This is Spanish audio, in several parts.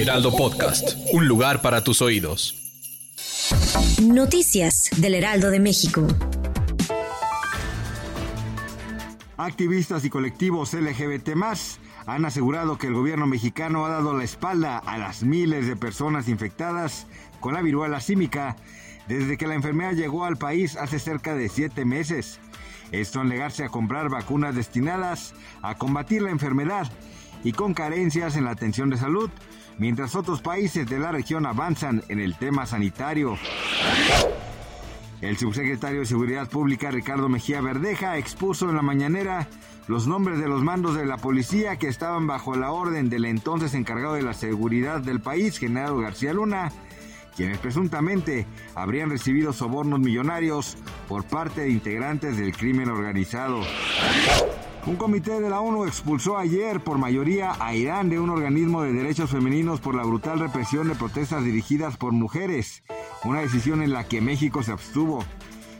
Heraldo Podcast, un lugar para tus oídos. Noticias del Heraldo de México. Activistas y colectivos LGBT han asegurado que el gobierno mexicano ha dado la espalda a las miles de personas infectadas con la viruela símica desde que la enfermedad llegó al país hace cerca de siete meses. Esto al negarse a comprar vacunas destinadas a combatir la enfermedad y con carencias en la atención de salud, mientras otros países de la región avanzan en el tema sanitario. El subsecretario de Seguridad Pública Ricardo Mejía Verdeja expuso en la mañanera los nombres de los mandos de la policía que estaban bajo la orden del entonces encargado de la seguridad del país, General García Luna, quienes presuntamente habrían recibido sobornos millonarios por parte de integrantes del crimen organizado. Un comité de la ONU expulsó ayer por mayoría a Irán de un organismo de derechos femeninos por la brutal represión de protestas dirigidas por mujeres, una decisión en la que México se abstuvo.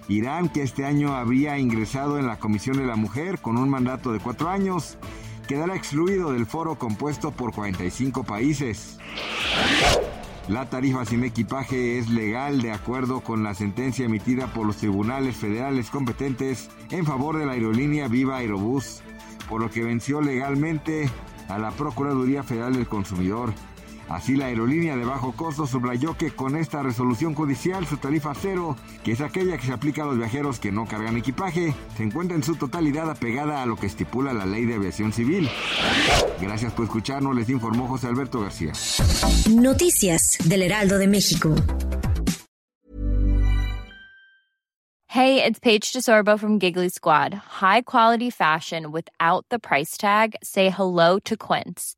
Irán, que este año había ingresado en la Comisión de la Mujer con un mandato de cuatro años, quedará excluido del foro compuesto por 45 países. La tarifa sin equipaje es legal de acuerdo con la sentencia emitida por los tribunales federales competentes en favor de la aerolínea Viva Aerobús, por lo que venció legalmente a la Procuraduría Federal del Consumidor. Así la aerolínea de bajo costo subrayó que con esta resolución judicial su tarifa cero, que es aquella que se aplica a los viajeros que no cargan equipaje, se encuentra en su totalidad apegada a lo que estipula la ley de aviación civil. Gracias por escucharnos, les informó José Alberto García. Noticias del Heraldo de México. Hey, it's Paige DeSorbo from Giggly Squad. High quality fashion without the price tag. Say hello to Quince.